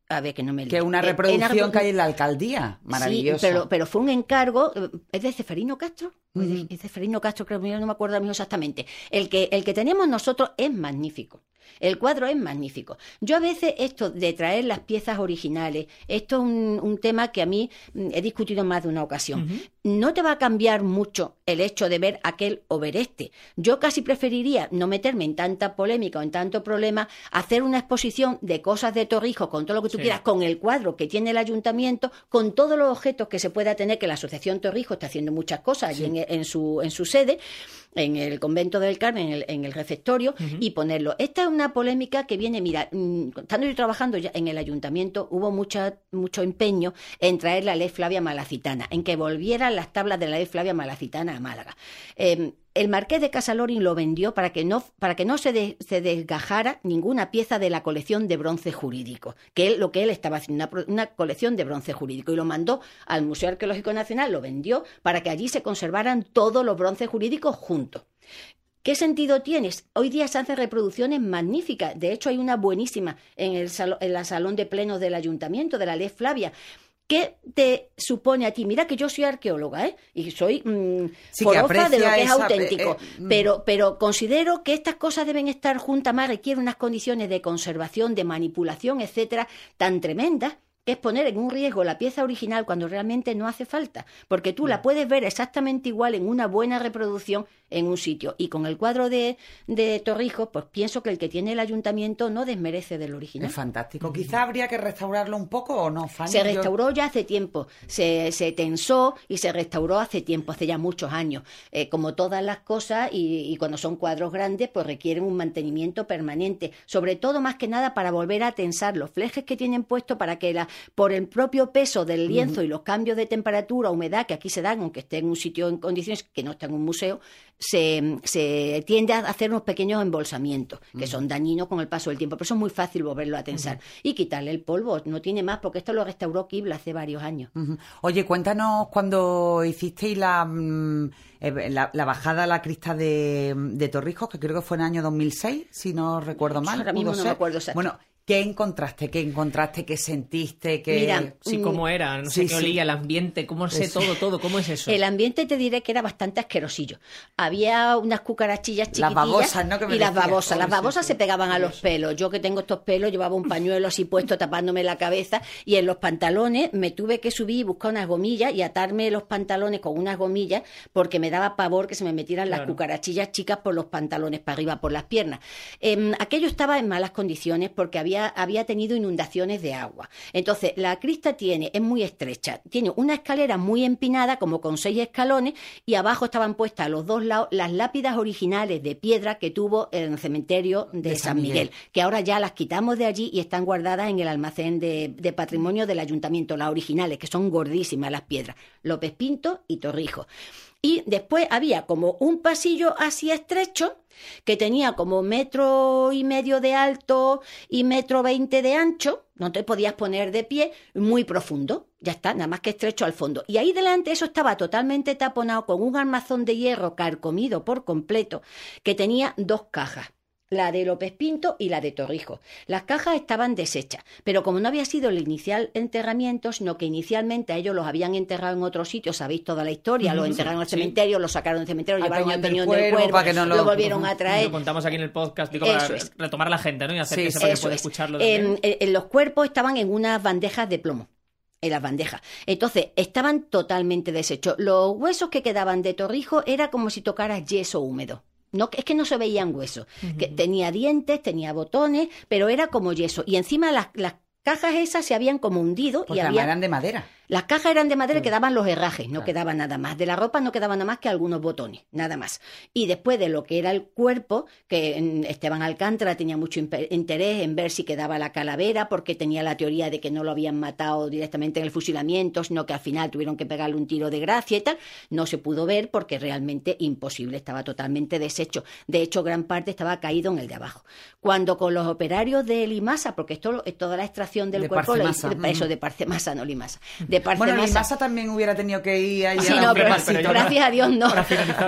a ver que no me Que una reproducción reprodu- que hay en la alcaldía. Maravilloso. Sí, pero, pero fue un encargo. eh, ¿Es de Ceferino Castro? ¿O es. Es de Ceferino Castro, creo que no me acuerdo mismo exactamente. El que, el que tenemos nosotros es magnífico. El cuadro es magnífico. Yo a veces esto de traer las piezas originales, esto es un, un tema que a mí mm, he discutido más de una ocasión. No te va a cambiar mucho el hecho de ver aquel o ver este. Yo casi preferiría no meterme en tanta polémica o en tanto problema, hacer una exposición de cosas de Torrijos con todo lo que tú Sí. quieras, con el cuadro que tiene el ayuntamiento, con todos los objetos que se pueda tener, que la Asociación Torrijos está haciendo muchas cosas allí en, en su, en su sede, en el convento del Carmen, en el, en el refectorio, y ponerlo. Esta es una polémica que viene, mira, mm, estando yo trabajando ya en el ayuntamiento, hubo mucha, mucho empeño en traer la ley Flavia Malacitana, en que volvieran las tablas de la ley Flavia Malacitana a Málaga. Eh, el marqués de Casalorin lo vendió para que no, para que no se, de- se desgajara ninguna pieza de la colección de bronce jurídico, que lo que él estaba haciendo, una, colección de bronce jurídico, y lo mandó al Museo Arqueológico Nacional, lo vendió para que allí se conservaran todos los bronces jurídicos juntos. ¿Qué sentido tienes? Hoy día se hacen reproducciones magníficas. De hecho, hay una buenísima en el en la salón de plenos del ayuntamiento, de la ley Flavia. ¿Qué te supone a ti? Mira que yo soy arqueóloga, ¿eh? Y soy mm, Sí, forofa de lo que es esa- auténtico. eh, eh, mm. pero, pero considero que estas cosas deben estar juntas más, requieren unas condiciones de conservación, de manipulación, etcétera, tan tremendas que es poner en un riesgo la pieza original cuando realmente no hace falta, porque tú la puedes ver exactamente igual en una buena reproducción en un sitio. Y con el cuadro de, de Torrijos, pues pienso que el que tiene el ayuntamiento no desmerece del original. Es fantástico. Quizá habría que restaurarlo un poco o no, Fanny. Se Yo- restauró ya hace tiempo, se, se tensó y se restauró hace tiempo, hace ya muchos años. Eh, como todas las cosas, y, y cuando son cuadros grandes, pues requieren un mantenimiento permanente, sobre todo más que nada para volver a tensar los flejes que tienen puesto para que la, por el propio peso del lienzo y los cambios de temperatura, humedad que aquí se dan, aunque esté en un sitio en condiciones que no está en un museo, se, se tiende a hacer unos pequeños embolsamientos que son dañinos con el paso del tiempo, pero eso es muy fácil volverlo a tensar y quitarle el polvo, no tiene más, porque esto lo restauró Kibla hace varios años. Oye, cuéntanos cuando hicisteis la, mm, eh, la, la bajada a la crista de, de Torrijos, que creo que fue en el año 2006, si no recuerdo mal. Ahora mismo no me acuerdo exacto. Bueno, ¿Qué encontraste? ¿Qué encontraste? ¿Qué sentiste? ¿Qué... Mira, Sí, Mm, cómo era, no sé qué sí. olía, el ambiente, cómo sé Eso. todo, todo, ¿cómo es eso? El ambiente te diré que era bastante asquerosillo. Había unas cucarachillas Las chiquitillas. babosas, ¿no? Que me y las babosas. Las Oh, babosas sí. se pegaban a los pelos. Yo que tengo estos pelos llevaba un pañuelo así puesto tapándome la cabeza y en los pantalones me tuve que subir y buscar unas gomillas y atarme los pantalones con unas gomillas porque me daba pavor que se me metieran las cucarachillas chicas por los pantalones para arriba, por las piernas. Em, aquello estaba en malas condiciones porque había, había tenido inundaciones de agua. Entonces, la crista tiene, es muy estrecha, tiene una escalera muy empinada, como con seis escalones, y abajo estaban puestas a los dos lados las lápidas originales de piedra que tuvo el cementerio de, De San San Miguel, Miguel. que ahora ya las quitamos de allí y están guardadas en el almacén de, de patrimonio del ayuntamiento, las originales, que son gordísimas las piedras, López Pinto y Torrijos. Y después había como un pasillo así estrecho que tenía como metro y medio de alto y metro veinte de ancho, no te podías poner de pie, muy profundo, ya está, nada más que estrecho al fondo. Y ahí delante eso estaba totalmente taponado con un armazón de hierro carcomido por completo, que tenía dos cajas la de López Pinto y la de Torrijos. Las cajas estaban deshechas, pero como no había sido el inicial enterramiento, sino que inicialmente a ellos los habían enterrado en otro sitio, sabéis toda la historia, los enterraron al sí. cementerio, los sacaron del cementerio, Al llevaron al Peñón del del Cuervo, no lo, lo- volvieron a traer. Lo contamos aquí en el podcast, digo, para es. retomar a la gente, ¿no? Y hacer Sí, que sepa que puede es. escucharlo En, también. en- en los cuerpos estaban en unas bandejas de plomo. En las bandejas. Entonces, estaban totalmente deshechos. Los huesos que quedaban de torrijo era como si tocaras yeso húmedo. No, es que no se veían huesos. Que tenía dientes, tenía botones, pero era como yeso. Y encima las, las cajas esas se habían como hundido Porque y había eran de madera. Las cajas eran de madera y quedaban los herrajes, no quedaba nada más. De la ropa no quedaba nada más que algunos botones, nada más. Y después de lo que era el cuerpo, que mm, Esteban Alcántara tenía mucho interés en ver si quedaba la calavera, porque tenía la teoría de que no lo habían matado directamente en el fusilamiento, sino que al final tuvieron que pegarle un tiro de gracia y tal. No se pudo ver porque realmente imposible, estaba totalmente deshecho. De hecho, gran parte estaba caído en el de abajo. Cuando con los operarios de Limasa, porque esto es toda la extracción del De cuerpo, Parcemasa, eso ujú. de Parcemasa, no Limasa. De Bueno, Parcemasa. Limasa también hubiera tenido que ir ahí Sí, a no, pero, repasito, pero ¿no? gracias a Dios no.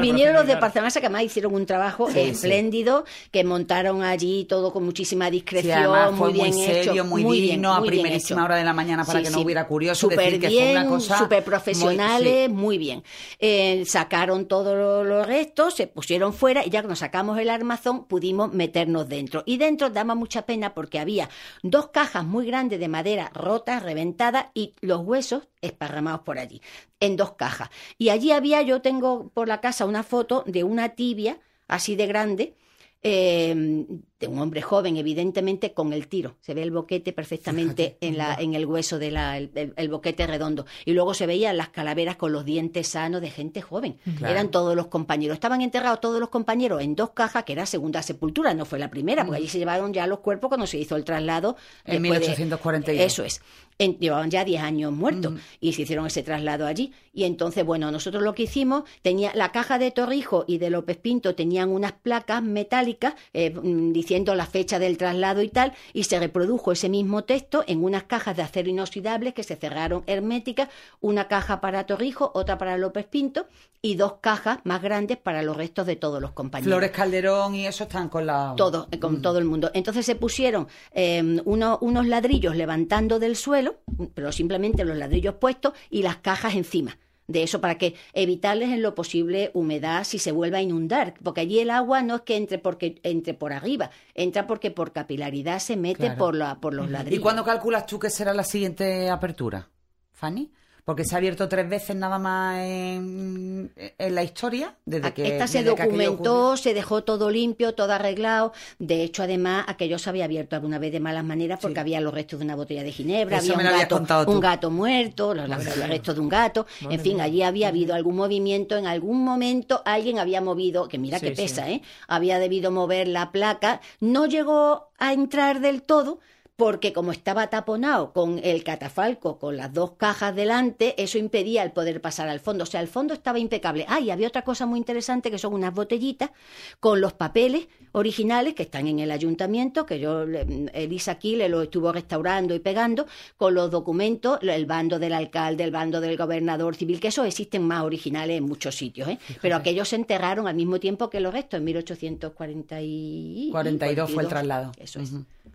Vinieron los de. Parcemasa que además hicieron un trabajo Sí, sí. espléndido, que montaron allí todo con muchísima Sí, discreción, fue muy bien muy hecho, serio, muy, bien, digno, a muy bien primerísima hecho. hora de la mañana para Sí, que no sí. hubiera curioso. Súper decir que bien, fue una cosa súper muy- profesionales, muy, bien. Eh, sacaron todos los, los restos, se pusieron fuera y ya que nos sacamos el armazón pudimos meternos dentro. Y dentro daba mucha pena porque había dos cajas muy grandes de madera rotas, reventadas y los huesos esparramados por allí, en dos cajas. Y allí había, yo tengo por la casa una foto de una tibia así de grande, eh, de un hombre joven, evidentemente, con el tiro. Se ve el boquete perfectamente en, la, en el hueso del el, el boquete redondo. Y luego se veían las calaveras con los dientes sanos de gente joven. Claro. Eran todos los compañeros. Estaban enterrados todos los compañeros en dos cajas, que era segunda sepultura, no fue la primera, porque allí se llevaron ya los cuerpos cuando se hizo el traslado. En después de- 1842. Eso es. En- llevaban ya 10 años muertos y se hicieron ese traslado allí. Y entonces, bueno, nosotros lo que hicimos, tenía la caja de Torrijo y de López Pinto tenían unas placas metálicas eh, mm, diciendo la fecha del traslado y tal, y se reprodujo ese mismo texto en unas cajas de acero inoxidable que se cerraron herméticas, una caja para Torrijo, otra para López Pinto y dos cajas más grandes para los restos de todos los compañeros Flores Calderón y eso están con la... todo, eh, con todo el mundo. Entonces se pusieron eh, uno- unos ladrillos levantando del suelo, pero simplemente los ladrillos puestos y las cajas encima. De eso para que evitarles en lo posible humedad si se vuelve a inundar, porque allí el agua no es que entre porque entre por arriba, entra porque por capilaridad se mete Claro. por la por los ¿Y ladrillos. cuándo calculas tú que será la siguiente apertura, Fanny? Porque se ha abierto tres veces nada más en, en la historia, desde que Esta se desde documentó, se dejó todo limpio, todo arreglado. De hecho, además, aquello se había abierto alguna vez de malas maneras porque Sí. había los restos de una botella de ginebra, Eso había un gato, un muerto, los, los restos de un gato. Madre en fin, mía. allí había habido algún movimiento, en algún momento alguien había movido, que mira Sí, que sí. pesa, ¿eh? Había debido mover la placa. No llegó a entrar del todo, porque como estaba taponado con el catafalco, con las dos cajas delante, eso impedía el poder pasar al fondo. O sea, el fondo estaba impecable. Ah, y había otra cosa muy interesante que son unas botellitas con los papeles originales que están en el ayuntamiento, que yo, Elisa aquí le lo estuvo restaurando y pegando, con los documentos, el bando del alcalde, el bando del gobernador civil, que esos existen más originales en muchos sitios, ¿eh? Pero aquellos se enterraron al mismo tiempo que los restos, en 1840 y... 42 fue el traslado. Eso es.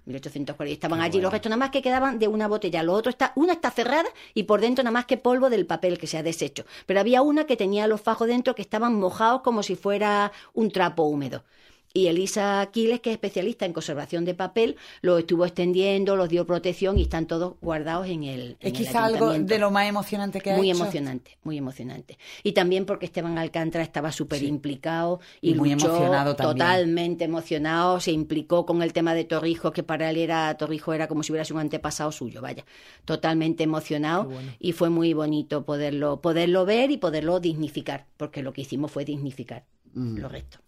1840. Estaban allí los restos nada más que quedaban de una botella. Lo otro está, una está cerrada y por dentro nada más que polvo del papel que se ha deshecho. Pero había una que tenía los fajos dentro que estaban mojados como si fuera un trapo húmedo. Y Elisa Aquiles, que es especialista en conservación de papel, lo estuvo extendiendo, los dio protección y están todos guardados en el. Es quizá algo de lo más emocionante que ha Muy hecho. emocionante, muy emocionante. Y también porque Esteban Alcántara estaba súper implicado y, muy luchó emocionado también. totalmente emocionado, se implicó con el tema de Torrijos, que para él era, Torrijos era como si hubiera sido un antepasado suyo, vaya, totalmente emocionado y fue muy bonito poderlo, poderlo ver y poderlo dignificar, porque lo que hicimos fue dignificar Mm. los restos.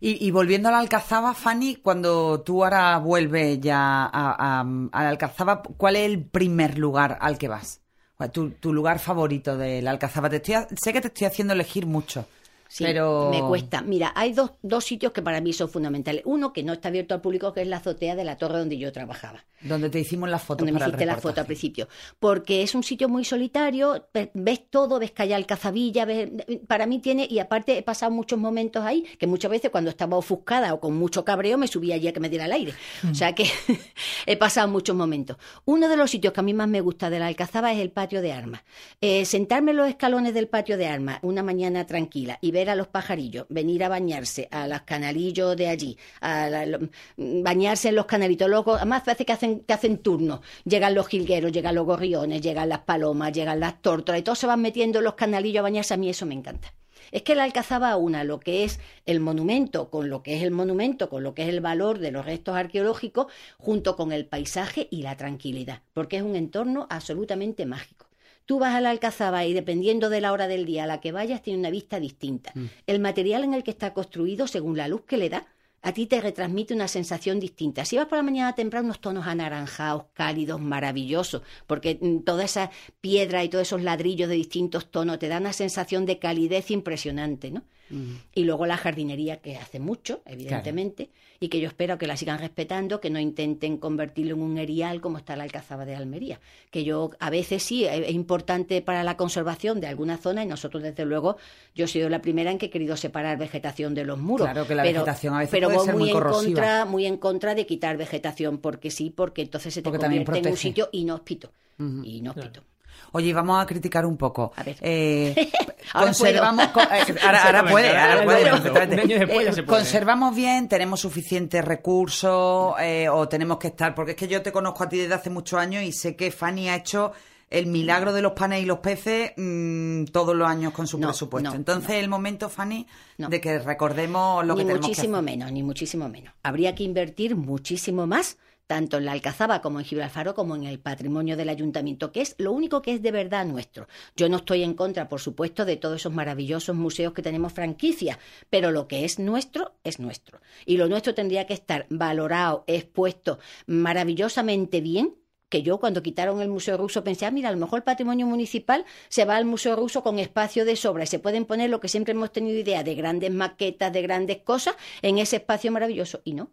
Y, volviendo a la Alcazaba, Fanny, cuando tú ahora vuelves ya a, la Alcazaba, ¿cuál es el primer lugar al que vas? ¿Cuál es Tu, tu lugar favorito de la Alcazaba. Te estoy, sé que te estoy haciendo elegir mucho, Sí, pero me cuesta. Mira, hay dos, dos sitios que para mí son fundamentales. Uno que no está abierto al público, que es la azotea de la torre donde yo trabajaba. donde te hicimos las fotos donde me para hiciste la foto al principio. Porque es un sitio muy solitario, ve- ves todo, ves que hay alcazabilla, ves- para mí tiene, y aparte he pasado muchos momentos ahí, que muchas veces cuando estaba ofuscada o con mucho cabreo me subía allí a que me diera el aire. O sea que he pasado muchos momentos. Uno de los sitios que a mí más me gusta de la alcazaba es el patio de armas. Eh, sentarme en los escalones del patio de armas una mañana tranquila y ver a los pajarillos venir a bañarse a los canalillos de allí, a bañarse en los canalitos. Luego, además parece que hacen, que hacen turnos. Llegan los jilgueros, llegan los gorriones, llegan las palomas, llegan las tórtolas y todos se van metiendo en los canalillos a bañarse. A mí eso me encanta. Es que la alcazaba una lo que es el monumento, con lo que es el monumento, con lo que es el valor de los restos arqueológicos, junto con el paisaje y la tranquilidad, porque es un entorno absolutamente mágico. Tú vas a la Alcazaba y dependiendo de la hora del día a la que vayas, tiene una vista distinta. El material en el que está construido, según la luz que le da, a ti te retransmite una sensación distinta. Si vas por la mañana temprano, unos tonos anaranjados, cálidos, maravillosos, porque mm, toda esa piedra y todos esos ladrillos de distintos tonos te dan una sensación de calidez impresionante, ¿no? Y luego la jardinería, que hace mucho, evidentemente, y que yo espero que la sigan respetando, que no intenten convertirlo en un erial como está la Alcazaba de Almería. Que yo, a veces sí, es es importante para la conservación de alguna zona y nosotros, desde luego, yo he sido la primera en que he querido separar vegetación de los muros. Claro que la pero, vegetación a veces pero puede voy ser muy muy en contra, muy en contra de quitar vegetación, porque sí, porque entonces se te Porque convierte en un sitio inhóspito. Inhóspito. Oye, vamos a criticar un poco. A ver. Eh, Ahora conservamos. co- eh, ahora, ahora puede, ahora puede, Eh, se puede. Conservamos bien, tenemos suficientes recursos eh, o tenemos que estar. Porque es que yo te conozco a ti desde hace muchos años y sé que Fanny ha hecho el milagro de los panes y los peces mm, todos los años con su No, presupuesto. no, Entonces, el momento, Fanny, No. de que recordemos lo ni que tenemos muchísimo que hacer. menos, ni muchísimo menos. Habría que invertir muchísimo más, tanto en la Alcazaba como en Gibralfaro, como en el patrimonio del ayuntamiento, que es lo único que es de verdad nuestro. Yo no estoy en contra, por supuesto, de todos esos maravillosos museos que tenemos franquicia, pero lo que es nuestro es nuestro. Y lo nuestro tendría que estar valorado, expuesto maravillosamente bien que yo cuando quitaron el Museo Ruso pensé, ah, mira, a lo mejor el patrimonio municipal se va al Museo Ruso con espacio de sobra y se pueden poner lo que siempre hemos tenido idea de grandes maquetas, de grandes cosas en ese espacio maravilloso. Y no.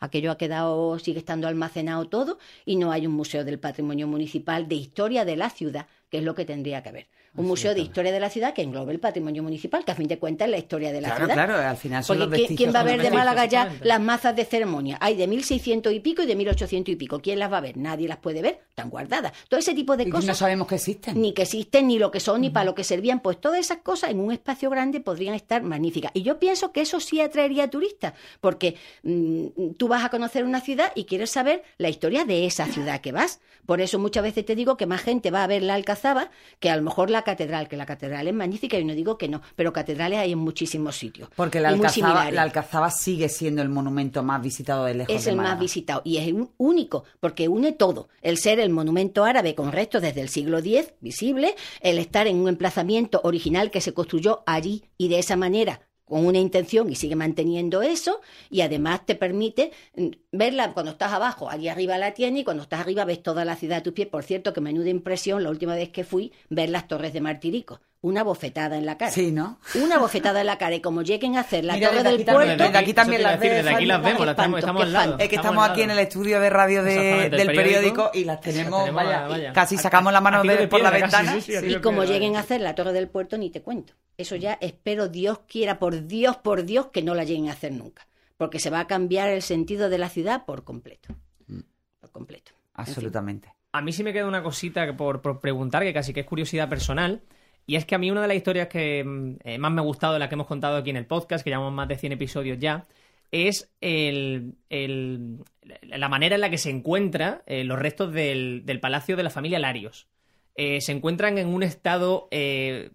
Aquello ha quedado, sigue estando almacenado todo y no hay un museo del patrimonio municipal de historia de la ciudad, que es lo que tendría que haber. Un museo de historia de la ciudad que englobe el patrimonio municipal, que a fin de cuentas es la historia de la Claro, ciudad. claro, al final son Porque los ¿quién, va a ver de. Málaga ya las mazas de ceremonia? Hay de 1600 y pico y de 1800 y pico. ¿Quién las va a ver? Nadie las puede ver, están guardadas. Todo ese tipo de Y cosas no sabemos que existen. ni que existen, ni lo que son, ni para lo que servían, pues todas esas cosas en un espacio grande podrían estar magníficas. Y yo pienso que eso sí atraería a turistas, porque mm, tú vas a conocer una ciudad y quieres saber la historia de esa ciudad que vas. Por eso muchas veces te digo que más gente va a ver la Alcazaba que a lo mejor la catedral, que la catedral es magnífica y no digo que no, pero catedrales hay en muchísimos sitios. Porque la Alcazaba, la sigue siendo el monumento más visitado de lejos es de el más visitado y es único porque une todo. El ser el monumento árabe con restos desde el siglo X visible, el estar en un emplazamiento original que se construyó allí y de esa manera con una intención y sigue manteniendo eso y además te permite mm, verla cuando estás abajo, allí arriba la tienes y cuando estás arriba ves toda la ciudad a tus pies. Por cierto, que menuda impresión la última vez que fui ver las torres de Martirico. Una bofetada en la cara. Sí, ¿no? Una bofetada en la cara y como lleguen a hacer la Mira, torre del puerto... desde aquí también las decir, ves, Desde aquí las vemos, las Qué estamos, al lado. Es que estamos aquí en el estudio de radio de- del el periódico, periódico. y las tenemos, tenemos, vaya, vaya. casi sacamos la mano de- de por la casi, ventana. sí, sí. Y como piedra, lleguen a hacer la Torre del Puerto, ni te cuento. Eso ya espero Dios quiera, por Dios, por Dios, que no la lleguen a hacer nunca. porque se va a cambiar el sentido de la ciudad por completo. Mm. Por completo. Absolutamente. A mí sí me queda una cosita por, por preguntar, que casi que es curiosidad personal. Y es que a mí una de las historias que mm, eh, más me ha gustado, la que hemos contado aquí en el podcast, que llevamos más de 100 episodios ya, es el, el- la manera en la que se encuentran eh, los restos del, del palacio de la familia Larios. Eh, se encuentran en un estado que,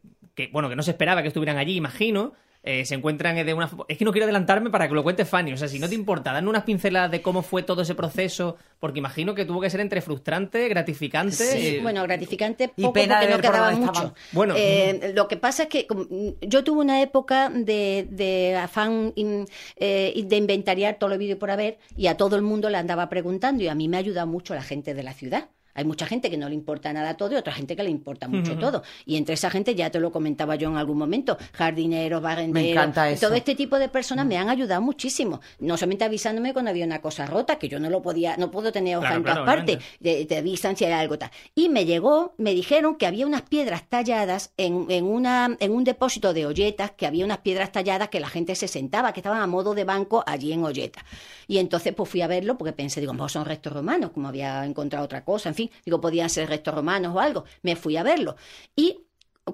bueno, que no se esperaba que estuvieran allí, imagino. Eh, se encuentran de una... Es que no quiero adelantarme para que lo cuente Fanny. O sea, si no te importa, darme unas pinceladas de cómo fue todo ese proceso, porque imagino que tuvo que ser entre frustrante, gratificante... Sí, eh, bueno, gratificante Y poco pena de porque no quedaba mucho. Bueno. Eh, lo que pasa es que yo tuve una época de, de afán in- eh, de inventariar todo lo vídeo por haber y a todo el mundo le andaba preguntando y a mí me ayuda mucho la gente de la ciudad. Hay mucha gente que no le importa nada todo y otra gente que le importa mucho todo. Y entre esa gente, ya te lo comentaba yo en algún momento, jardineros, barrenderos, todo este tipo de personas me han ayudado muchísimo. No solamente avisándome cuando había una cosa rota, que yo no lo podía, no puedo tener hoja Claro, en todas claro, partes te, te avisan si hay algo tal. Y me llegó, me dijeron que había unas piedras talladas en, en, una, en un depósito de olletas, que había unas piedras talladas que la gente se sentaba, que estaban a modo de banco allí en Olleta. Y entonces pues fui a verlo porque pensé, digo, "Pues son restos romanos, como había encontrado otra cosa, en fin, digo, podían ser restos romanos o algo. Me fui a verlo. Y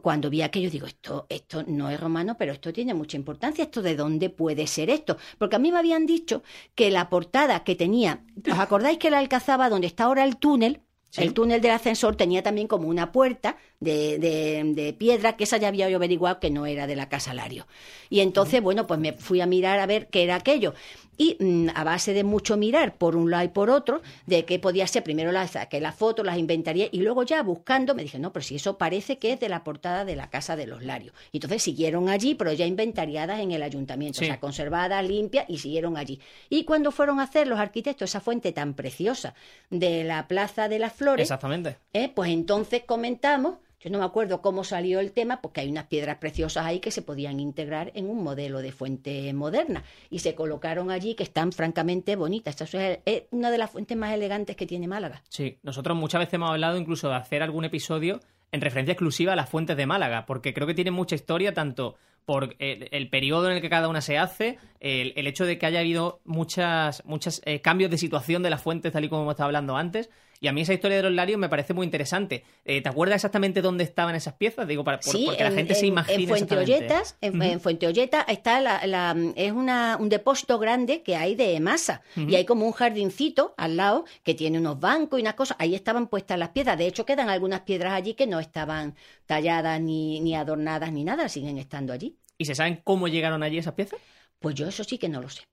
cuando vi aquello, digo, esto, esto no es romano, pero esto tiene mucha importancia. ¿Esto de dónde puede ser esto? Porque a mí me habían dicho que la portada que tenía, ¿os acordáis que la alcazaba donde está ahora el túnel? El túnel del ascensor tenía también como una puerta de, de- de piedra, que esa ya había yo averiguado que no era de la Casa Lario. Y entonces, bueno, pues me fui a mirar a ver qué era aquello. Y mm, a base de mucho mirar por un lado y por otro, de qué podía ser, primero las saqué las fotos, las inventarié, y luego ya buscando me dije, no, pero si eso parece que es de la portada de la Casa de los Larios. Y entonces siguieron allí, pero ya inventariadas en el ayuntamiento, Sí. o sea, conservadas, limpias, y siguieron allí. Y cuando fueron a hacer los arquitectos esa fuente tan preciosa de la Plaza de las Flores, Exactamente. ¿eh? pues entonces comentamos, yo no me acuerdo cómo salió el tema, porque hay unas piedras preciosas ahí que se podían integrar en un modelo de fuente moderna y se colocaron allí que están francamente bonitas. Esta es es una de las fuentes más elegantes que tiene Málaga. Sí, nosotros muchas veces hemos hablado incluso de hacer algún episodio en referencia exclusiva a las fuentes de Málaga, porque creo que tiene mucha historia tanto por el, el periodo en el que cada una se hace, el, el hecho de que haya habido muchas, muchos cambios de situación de las fuentes, tal y como hemos estado hablando antes, y a mí esa historia de los larios me parece muy interesante. Eh, ¿Te acuerdas exactamente dónde estaban esas piezas? Digo, para, por- Sí, porque la en, gente se imagina en Fuente. Olletas, en, Ujú. en Fuente Olleta está la, la- es una, un depósito grande que hay de masa y hay como un jardincito al lado que tiene unos bancos y unas cosas. Ahí estaban puestas las piedras. De hecho, quedan algunas piedras allí que no estaban talladas ni, ni adornadas ni nada, siguen estando allí. ¿Y se saben cómo llegaron allí esas piezas? Pues yo eso sí que no lo sé.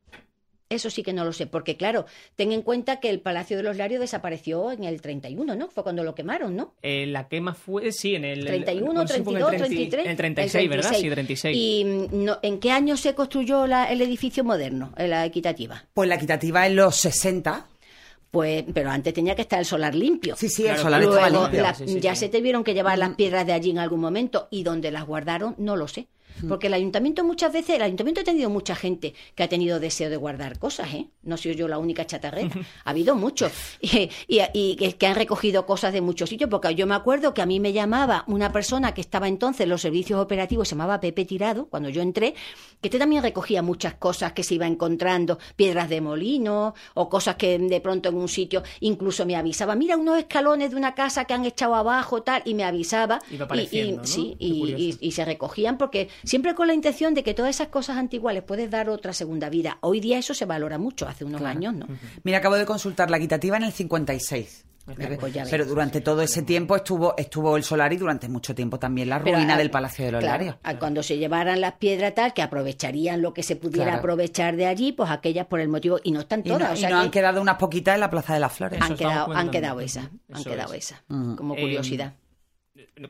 Eso sí que no lo sé, porque claro, ten en cuenta que el Palacio de los Larios desapareció en el 31, ¿no? Fue cuando lo quemaron, ¿no? Eh, la quema fue, sí, en el... 31, no sé si fue en 32, el 30 33. En el 36, ¿verdad? Sí, 36. ¿Y mm, no, en qué año se construyó la- el edificio moderno, eh, la equitativa? Pues la equitativa en los 60. Pues, pero antes tenía que estar el solar limpio. Sí, sí, Claro, el solar estaba limpio. la- Sí, sí, ya sí. se tuvieron que llevar Mm. las piedras de allí en algún momento y donde las guardaron no lo sé. Mm. Porque el ayuntamiento muchas veces, el ayuntamiento ha tenido mucha gente que ha tenido deseo de guardar cosas, ¿eh? No soy yo la única chatarrera. Ha habido muchos. Y, y- y que, han recogido cosas de muchos sitios. Porque yo me acuerdo que a mí me llamaba una persona que estaba entonces en los servicios operativos, se llamaba Pepe Tirado, cuando yo entré, que este también recogía muchas cosas que se iba encontrando, piedras de molino o cosas que de pronto en un sitio incluso me avisaba, mira unos escalones de una casa que han echado abajo tal y me avisaba Iba y, apareciendo, ¿no? sí y, y- y se recogían porque siempre con la intención de que todas esas cosas antiguas les puedes dar otra segunda vida. Hoy día eso se valora mucho, hace unos años, ¿no? Mira, acabo de consultar la equitativa en el 56. Pues ya ves. Pero durante todo ese tiempo estuvo estuvo el solar y durante mucho tiempo también la ruina ah, del Palacio de los claro, Larios. ah, Cuando se llevaran las piedras tal, que aprovecharían lo que se pudiera Claro. aprovechar de allí, pues aquellas por el motivo, y no están Y no, todas, o y sea no que han quedado unas poquitas en la Plaza de las Flores. Han quedado, han quedado esas, han quedado es. esas, Mm. como Eh, curiosidad.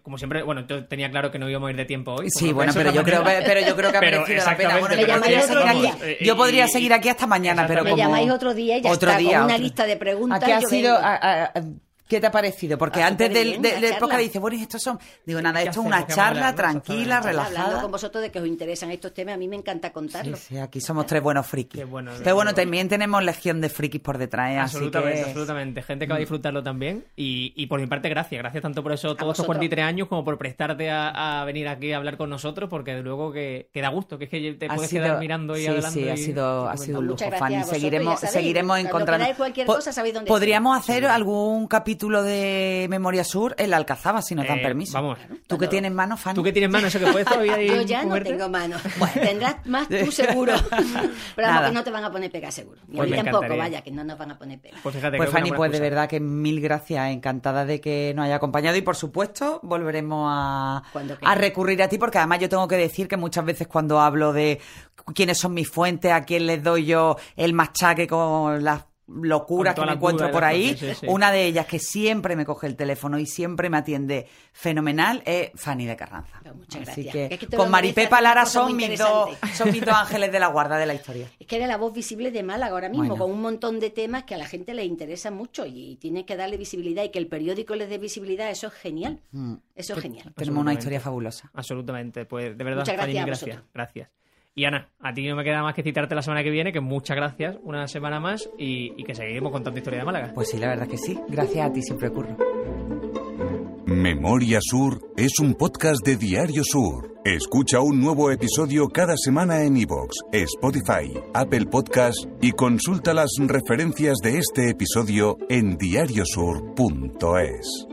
Como siempre, bueno, yo tenía claro que no íbamos a ir de tiempo hoy. Sí, bueno, pero yo creo, pero yo creo que ha merecido la pena. Bueno, yo Me podría seguir aquí- Eh, yo podría y- seguir aquí hasta mañana, pero Me como... llamáis otro día y ya otro está, con día, una otro- lista de preguntas. Aquí ha sido... a- a- ¿Qué te ha parecido? Porque Ah, antes del, del charla. podcast dice, bueno, ¿y estos son. Digo, nada, ¿Qué esto es una ¿Qué charla tranquila, Exactamente. Hablando relajada. con vosotros de que os interesan estos temas, a mí me encanta Sí, contarlo. sí, aquí somos tres buenos frikis. Qué bueno, Pero bueno, qué bueno. también tenemos legión de frikis por detrás, ¿eh? así Absolutamente, que... absolutamente. Gente que va a disfrutarlo también. Y, y por mi parte, gracias. Gracias tanto por eso, todos estos vosotros. 43 años, como por prestarte a, a venir aquí a hablar con nosotros, porque de luego que, que da gusto, que es que te Ha puedes sido- quedar mirando y sí, adelante. Sí, ha sido, ha sido un lujo, Muchas gracias Fanny. Seguiremos, seguiremos encontrando. Podríamos hacer algún capítulo de Memoria Sur en la Alcazaba, si nos dan Eh, permiso. vamos. ¿Tú que tienes mano, Fanny? Tú que tienes mano, eso que puedes todavía Yo ya no tengo mano. Tendrás más tú seguro. Pero vamos, que no te van a poner pega seguro. Ni a Pues mí me tampoco, encantaría. vaya, que no nos van a poner pega. Pues fíjate, Pues Fanny, pues de verdad que mil gracias, encantada de que nos haya acompañado y por supuesto volveremos a, a recurrir a ti porque además yo tengo que decir que muchas veces cuando hablo de quiénes son mis fuentes, a quién les doy yo el machaque con las locuras que me encuentro y por ahí, cosas, sí, sí. una de ellas que siempre me coge el teléfono y siempre me atiende fenomenal es Fanny de Carranza. Pues muchas Así gracias. que Es que te lo con Maripepa Lara son mis, dos, son mis dos ángeles de la guarda de la historia. Es que era la voz visible de Málaga ahora mismo, Bueno. con un montón de temas que a la gente le interesa mucho y tienes que darle visibilidad y que el periódico les dé visibilidad, eso es genial. Mm. Eso es genial. Tenemos una historia fabulosa. Absolutamente, pues de verdad, Muchas Fanny, gracias a gracias. Gracias. Y Ana, a ti no me queda más que citarte la semana que viene, que muchas gracias, una semana más, y, y que seguiremos contando historia de Málaga. Pues sí, la verdad que sí. Gracias a ti siempre ocurre. Memoria Sur es un podcast de Diario Sur. Escucha un nuevo episodio cada semana en iVoox, Spotify, Apple Podcast y consulta las referencias de este episodio en diariosur.es.